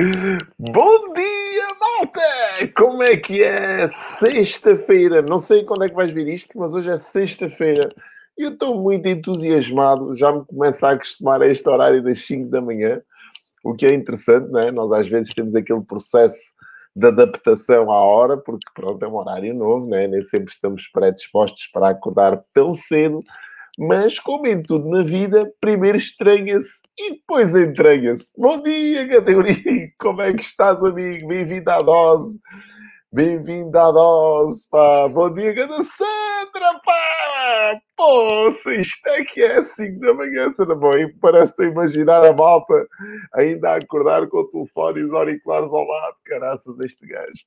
Bom dia, malta! Como é que é? Sexta-feira. Não sei quando é que vais ver isto, mas hoje é sexta-feira. E eu estou muito entusiasmado. Já me começo a acostumar a este horário das 5 da manhã, o que é interessante, não é? Nós às vezes temos aquele processo de adaptação à hora, porque pronto, é um horário novo, né? nem sempre estamos predispostos para acordar tão cedo, mas como em tudo na vida, primeiro estranha-se e depois entranha-se. Bom dia, categoria! Como é que estás, amigo? Bem-vindo à dose! Bem-vindo à dose, pá! Bom dia, Ganda Sandra, pá! Poxa, isto é que é 5 da manhã, será bom? E parece imaginar a malta ainda a acordar com o telefone e os auriculares ao lado. Caraças, deste gajo.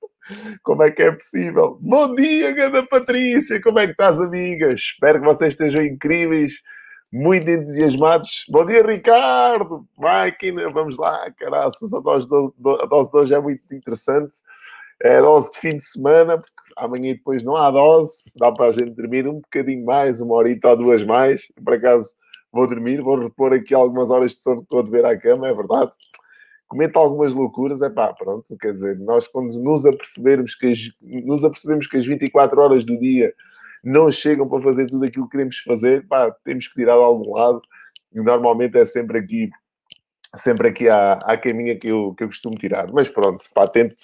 Como é que é possível? Bom dia, Ganda Patrícia! Como é que estás, amigas? Espero que vocês estejam incríveis muito entusiasmados. Bom dia, Ricardo! Máquina, vamos lá, caraças, a a dose de hoje é muito interessante é dose de fim de semana, porque amanhã depois não há dose, dá para a gente dormir um bocadinho mais, uma horita ou duas mais. Por acaso vou dormir, vou repor aqui algumas horas de sono que estou a ver à cama, é verdade. Comento algumas loucuras, é pá, pronto, quer dizer, nós quando nos apercebermos que as, nos apercebemos que as 24 horas do dia não chegam para fazer tudo aquilo que queremos fazer, pá, temos que tirar de algum lado, e normalmente é sempre aqui, sempre aqui à, à caminha que eu, que eu costumo tirar. Mas pronto, pá, tento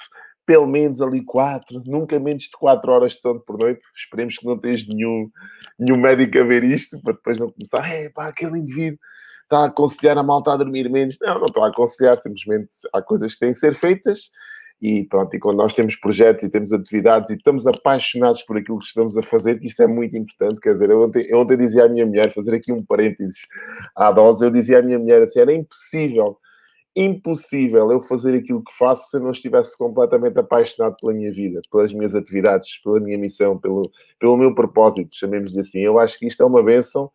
pelo menos ali quatro, nunca menos de quatro horas de sono por noite. Esperemos que não tenhas nenhum, nenhum médico a ver isto, para depois não começar, é pá, aquele indivíduo está a aconselhar a malta a dormir menos. Não, não estou a aconselhar, simplesmente há coisas que têm que ser feitas e pronto, e quando nós temos projetos e temos atividades e estamos apaixonados por aquilo que estamos a fazer, que isto é muito importante, quer dizer, eu ontem, eu ontem dizia à minha mulher, fazer aqui um parênteses à dose, eu dizia à minha mulher assim, era impossível impossível eu fazer aquilo que faço se eu não estivesse completamente apaixonado pela minha vida, pelas minhas atividades, pela minha missão, pelo, pelo meu propósito, chamemos-lhe assim. Eu acho que isto é uma benção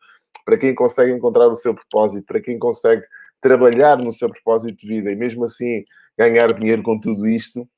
para quem consegue encontrar o seu propósito, para quem consegue trabalhar no seu propósito de vida e mesmo assim ganhar dinheiro com tudo isto.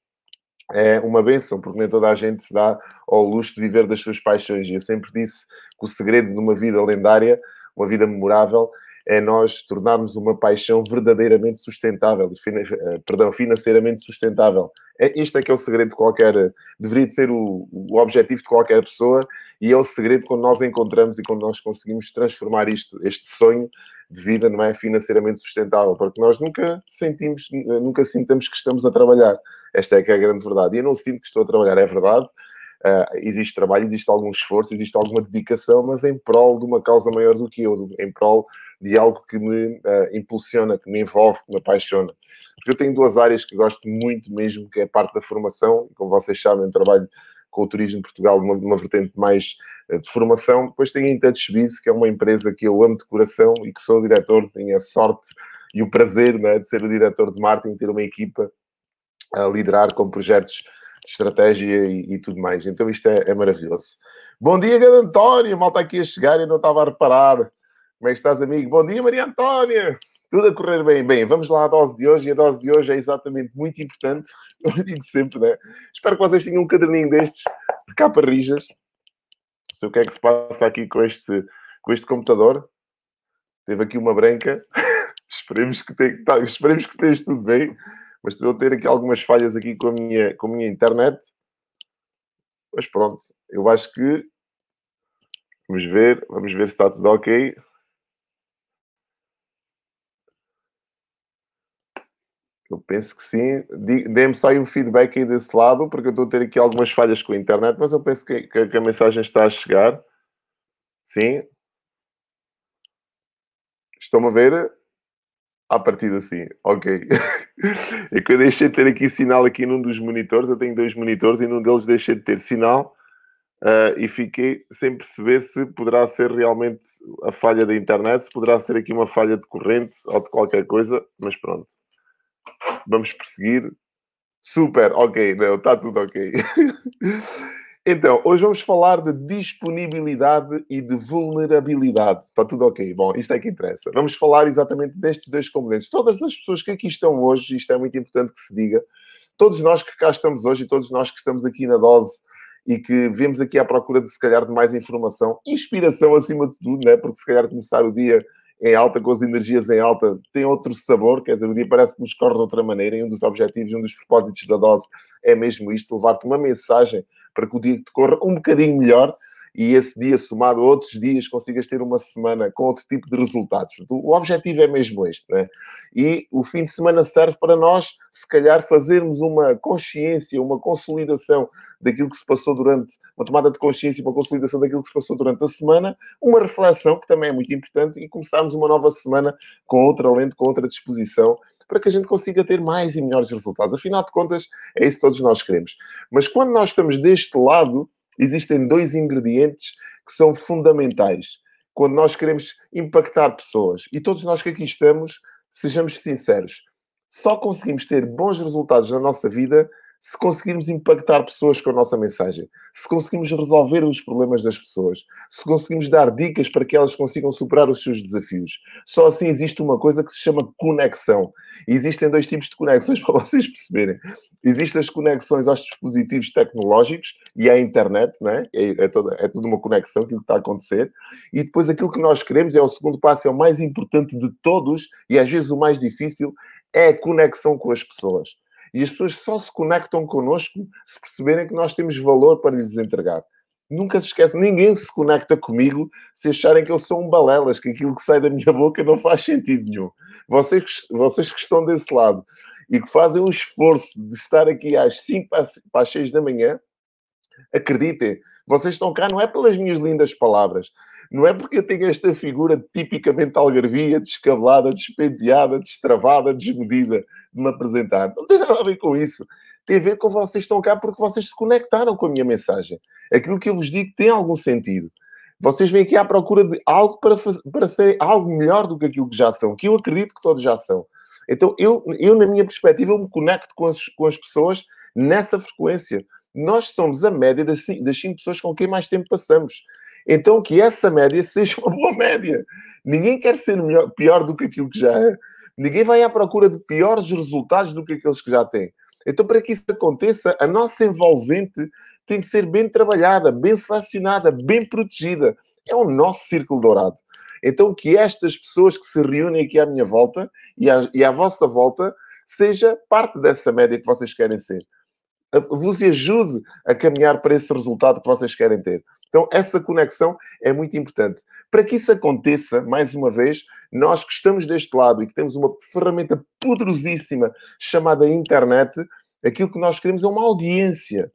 É uma benção, porque nem toda a gente se dá ao luxo de viver das suas paixões. E eu sempre disse que o segredo de uma vida lendária, uma vida memorável, é nós tornarmos uma paixão verdadeiramente sustentável, eh, perdão, financeiramente sustentável. É, isto é que é o segredo de qualquer, deveria de ser o, o objetivo de qualquer pessoa e é o segredo quando nós encontramos e quando nós conseguimos transformar isto, este sonho de vida, não é, financeiramente sustentável, porque nós nunca sentimos, nunca sintamos que estamos a trabalhar. Esta é que é a grande verdade. E eu não sinto que estou a trabalhar, é verdade, Uh, existe trabalho, existe algum esforço, existe alguma dedicação, mas em prol de uma causa maior do que eu, em prol de algo que me uh, impulsiona, que me envolve, que me apaixona. Porque eu tenho duas áreas que gosto muito mesmo, que é a parte da formação, como vocês sabem, trabalho com o Turismo de Portugal numa, numa vertente mais uh, de formação. Depois tenho a InTouchBiz, que é uma empresa que eu amo de coração e que sou diretor, tenho a sorte e o prazer né, de ser o diretor de marketing, ter uma equipa a liderar com projetos estratégia e, e, tudo mais. Então isto é, é maravilhoso. Bom dia, grande António. Mal está aqui a chegar e não estava a reparar. Como é que estás, amigo? Bom dia, Maria Antónia. Tudo a correr bem. Bem, vamos lá à dose de hoje. E a dose de hoje é exatamente muito importante. Eu digo sempre, né? Espero que vocês tenham um caderninho destes de capa rijas. Sei o que é que se passa aqui com este, com este computador. Teve aqui uma branca. esperemos, que tenha, tá, esperemos que esteja tudo bem mas estou a ter aqui algumas falhas aqui com a minha, com a minha internet. Mas pronto, eu acho que vamos ver, vamos ver se está tudo ok. Eu penso que sim. Dê-me só um feedback aí desse lado, porque eu estou a ter aqui algumas falhas com a internet, mas eu penso que, que, que a mensagem está a chegar. Sim. Estão-me a ver? A partir assim, ok. é que eu deixei de ter aqui sinal aqui num dos monitores. Eu tenho dois monitores e num deles deixei de ter sinal uh, e fiquei sem perceber se poderá ser realmente a falha da internet, se poderá ser aqui uma falha de corrente ou de qualquer coisa, mas pronto. Vamos prosseguir. Super, ok, não, está tudo ok. Então, hoje vamos falar de disponibilidade e de vulnerabilidade. Está tudo ok? Bom, isto é que interessa. Vamos falar exatamente destes dois componentes. Todas as pessoas que aqui estão hoje, isto é muito importante que se diga, todos nós que cá estamos hoje e todos nós que estamos aqui na dose e que vemos aqui à procura de, se calhar, de mais informação, inspiração acima de tudo, né? porque se calhar começar o dia em alta, com as energias em alta, tem outro sabor, quer dizer, o dia parece que nos corre de outra maneira, e um dos objetivos, um dos propósitos da dose é mesmo isto, levar-te uma mensagem para que o dia te corra um bocadinho melhor, e esse dia somado a outros dias consigas ter uma semana com outro tipo de resultados. O objetivo é mesmo este, né? E o fim de semana serve para nós, se calhar, fazermos uma consciência, uma consolidação daquilo que se passou durante, uma tomada de consciência, uma consolidação daquilo que se passou durante a semana, uma reflexão, que também é muito importante, e começarmos uma nova semana com outra lente, com outra disposição, para que a gente consiga ter mais e melhores resultados. Afinal de contas, é isso que todos nós queremos. Mas quando nós estamos deste lado, existem dois ingredientes que são fundamentais quando nós queremos impactar pessoas. E todos nós que aqui estamos, sejamos sinceros, só conseguimos ter bons resultados na nossa vida se conseguirmos impactar pessoas com a nossa mensagem, se conseguimos resolver os problemas das pessoas, se conseguimos dar dicas para que elas consigam superar os seus desafios. Só assim existe uma coisa que se chama conexão. E existem dois tipos de conexões para vocês perceberem. Existem as conexões aos dispositivos tecnológicos e à internet, né? é, é, toda, é tudo uma conexão, aquilo que está a acontecer. E depois aquilo que nós queremos é o segundo passo, é o mais importante de todos e às vezes o mais difícil, é a conexão com as pessoas. E as pessoas só se conectam connosco se perceberem que nós temos valor para lhes entregar. Nunca se esquece, ninguém se conecta comigo se acharem que eu sou um balelas, que aquilo que sai da minha boca não faz sentido nenhum. Vocês, vocês que estão desse lado e que fazem o esforço de estar aqui às 5 para as 6 da manhã, acreditem, vocês estão cá não é pelas minhas lindas palavras, não é porque eu tenho esta figura tipicamente algarvia, descabelada, despenteada, destravada, desmedida de me apresentar. Não tem nada a ver com isso. Tem a ver com vocês estão cá porque vocês se conectaram com a minha mensagem. Aquilo que eu vos digo tem algum sentido. Vocês vêm aqui à procura de algo para, para ser algo melhor do que aquilo que já são, que eu acredito que todos já são. Então, eu, eu na minha perspectiva, eu me conecto com as, com as pessoas nessa frequência. Nós somos a média das, cinco pessoas com quem mais tempo passamos. Então, que essa média seja uma boa média. Ninguém quer ser melhor, pior do que aquilo que já é. Ninguém vai à procura de piores resultados do que aqueles que já têm. Então, para que isso aconteça, a nossa envolvente tem que ser bem trabalhada, bem selecionada, bem protegida. É o nosso círculo dourado. Então, que estas pessoas que se reúnem aqui à minha volta e à, e à vossa volta seja parte dessa média que vocês querem ser. Vos ajude a caminhar para esse resultado que vocês querem ter. Então, essa conexão é muito importante. Para que isso aconteça, mais uma vez, nós que estamos deste lado e que temos uma ferramenta poderosíssima chamada internet, aquilo que nós queremos é uma audiência.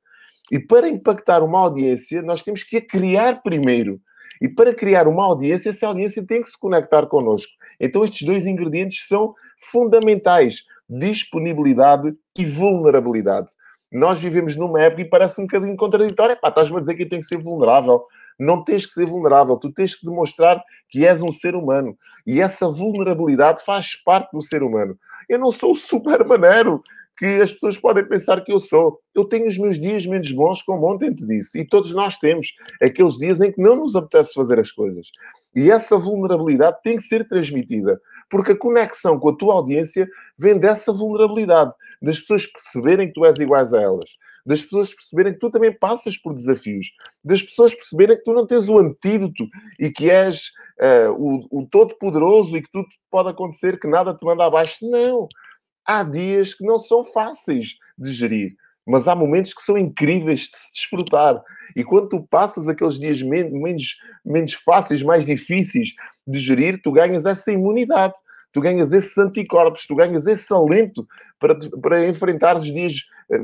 E para impactar uma audiência, nós temos que a criar primeiro. E para criar uma audiência, essa audiência tem que se conectar connosco. Então, estes dois ingredientes são fundamentais: disponibilidade e vulnerabilidade. Nós vivemos numa época e parece um bocadinho contraditória. Pá, estás-me a dizer que eu tenho que ser vulnerável. Não tens que ser vulnerável, tu tens que demonstrar que és um ser humano. E essa vulnerabilidade faz parte do ser humano. Eu não sou o super maneiro que as pessoas podem pensar que eu sou. Eu tenho os meus dias menos bons, como ontem te disse, e todos nós temos aqueles dias em que não nos apetece fazer as coisas. E essa vulnerabilidade tem que ser transmitida, porque a conexão com a tua audiência vem dessa vulnerabilidade, das pessoas perceberem que tu és iguais a elas, das pessoas perceberem que tu também passas por desafios, das pessoas perceberem que tu não tens o antídoto e que és uh, o, o todo-poderoso e que tudo pode acontecer, que nada te manda abaixo. Não! há dias que não são fáceis de gerir, mas há momentos que são incríveis de se desfrutar. E quando tu passas aqueles dias menos, menos fáceis, mais difíceis de gerir, tu ganhas essa imunidade, tu ganhas esses anticorpos, tu ganhas esse alento para, para enfrentar os dias,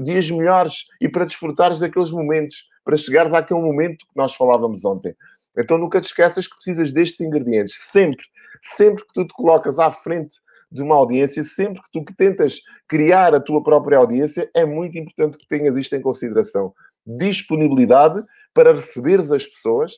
dias melhores e para desfrutares daqueles momentos, para chegares àquele momento que nós falávamos ontem. Então nunca te esqueças que precisas destes ingredientes. Sempre, sempre que tu te colocas à frente de uma audiência, sempre que tu que tentas criar a tua própria audiência, é muito importante que tenhas isto em consideração. Disponibilidade para receberes as pessoas,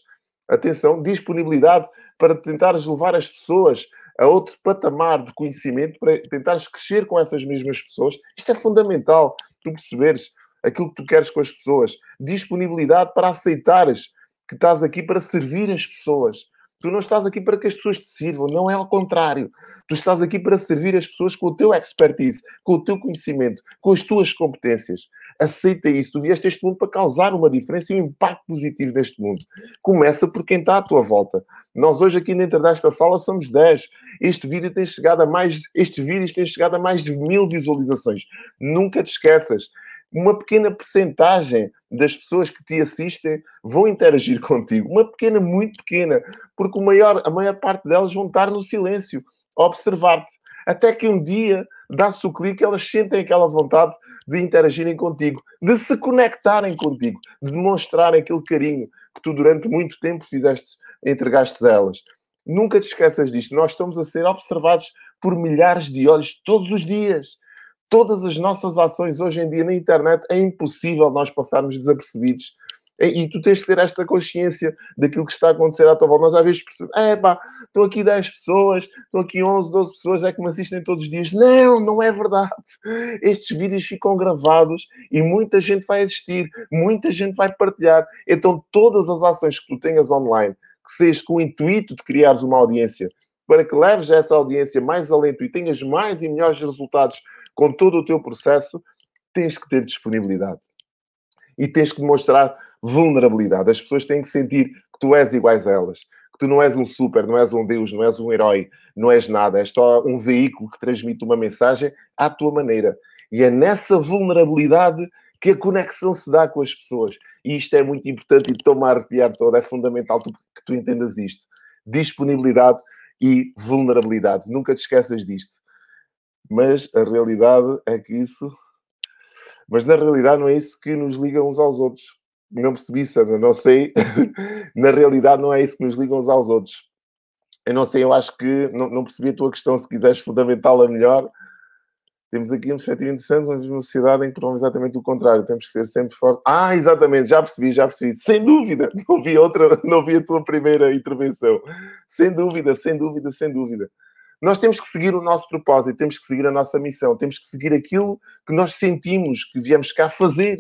atenção, disponibilidade para tentares levar as pessoas a outro patamar de conhecimento, para tentares crescer com essas mesmas pessoas. Isto é fundamental, tu perceberes aquilo que tu queres com as pessoas. Disponibilidade para aceitares que estás aqui para servir as pessoas Tu não estás aqui para que as pessoas te sirvam, não é ao contrário. Tu estás aqui para servir as pessoas com o teu expertise, com o teu conhecimento, com as tuas competências. Aceita isso. Tu vieste a este mundo para causar uma diferença e um impacto positivo neste mundo. Começa por quem está à tua volta. Nós hoje aqui dentro desta sala somos 10. Este vídeo tem chegado a mais, estes vídeos têm chegado a mais de mil visualizações. Nunca te esqueças uma pequena percentagem das pessoas que te assistem vão interagir contigo. Uma pequena, muito pequena, porque maior, a maior parte delas vão estar no silêncio, a observar-te. Até que um dia dá-se o clique, elas sentem aquela vontade de interagirem contigo, de se conectarem contigo, de demonstrarem aquele carinho que tu durante muito tempo fizeste, entregaste a elas. Nunca te esqueças disto. Nós estamos a ser observados por milhares de olhos todos os dias todas as nossas ações hoje em dia na internet é impossível nós passarmos desapercebidos. E tu tens de ter esta consciência daquilo que está a acontecer à tua volta. Nós às vezes percebemos, é pá, estão aqui 10 pessoas, estão aqui 11, 12 pessoas, é que me assistem todos os dias. Não, não é verdade. Estes vídeos ficam gravados e muita gente vai assistir, muita gente vai partilhar. Então todas as ações que tu tenhas online, que seja com o intuito de criares uma audiência, para que leves essa audiência mais alento e tenhas mais e melhores resultados com todo o teu processo, tens que ter disponibilidade. E tens que demonstrar vulnerabilidade. As pessoas têm que sentir que tu és iguais a elas. Que tu não és um super, não és um deus, não és um herói, não és nada. És só um veículo que transmite uma mensagem à tua maneira. E é nessa vulnerabilidade que a conexão se dá com as pessoas. E isto é muito importante e estou-me a arrepiar todo. É fundamental que tu entendas isto. Disponibilidade e vulnerabilidade. Nunca te esqueças disto mas a realidade é que isso. Mas na realidade não é isso que nos liga uns aos outros. Não percebi, Sandra, não sei. na realidade não é isso que nos liga uns aos outros. Eu não sei, eu acho que não, não percebi a tua questão, se quiseres fundamentá-la melhor. Temos aqui um perspectiva interessante, mas uma sociedade em que é exatamente o contrário. Temos que ser sempre fortes. Ah, exatamente, já percebi, já percebi. Sem dúvida, não vi outra, não vi a tua primeira intervenção. Sem dúvida, sem dúvida, sem dúvida. Nós temos que seguir o nosso propósito, temos que seguir a nossa missão, temos que seguir aquilo que nós sentimos que viemos cá fazer.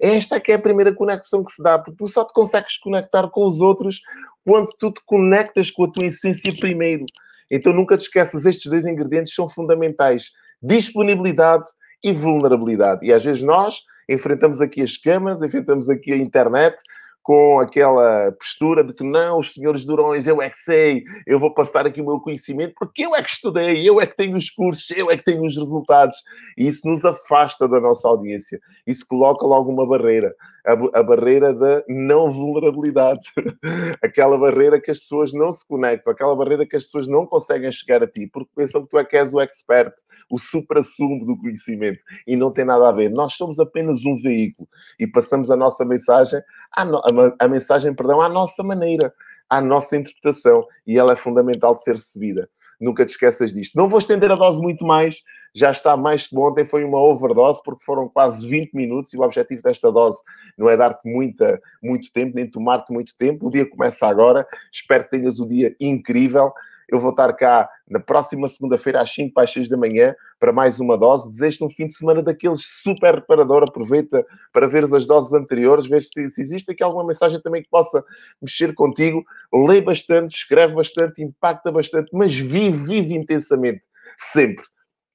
Esta é que é a primeira conexão que se dá, porque tu só te consegues conectar com os outros quando tu te conectas com a tua essência primeiro. Então nunca te esqueças, estes dois ingredientes são fundamentais: disponibilidade e vulnerabilidade. E às vezes nós enfrentamos aqui as câmaras, enfrentamos aqui a internet, com aquela postura de que não, os senhores Durões, eu é que sei, eu vou passar aqui o meu conhecimento porque eu é que estudei, eu é que tenho os cursos, eu é que tenho os resultados. E isso nos afasta da nossa audiência. Isso coloca logo uma barreira. A, a barreira da não vulnerabilidade. aquela barreira que as pessoas não se conectam, aquela barreira que as pessoas não conseguem chegar a ti porque pensam que tu é que és o expert, o supra-sumo do conhecimento. E não tem nada a ver. Nós somos apenas um veículo e passamos a nossa mensagem à, no a, a mensagem, perdão, à nossa maneira, à nossa interpretação, e ela é fundamental de ser recebida. Nunca te esqueças disto. Não vou estender a dose muito mais, já está mais que. Ontem foi uma overdose, porque foram quase 20 minutos, e o objetivo desta dose não é dar-te muito tempo, nem tomar-te muito tempo. O dia começa agora. Espero que tenhas o dia incrível. Eu vou estar cá na próxima segunda-feira às 5 para as 6 da manhã para mais uma dose. Desejo-te um fim de semana daqueles super reparador. Aproveita para ver as doses anteriores, ver se, se existe aqui alguma mensagem também que possa mexer contigo. Lê bastante, escreve bastante, impacta bastante, mas vive, vive intensamente. Sempre.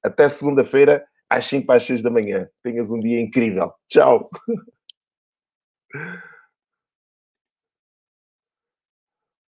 Até segunda-feira às 5 para as 6 da manhã. Tenhas um dia incrível. Tchau.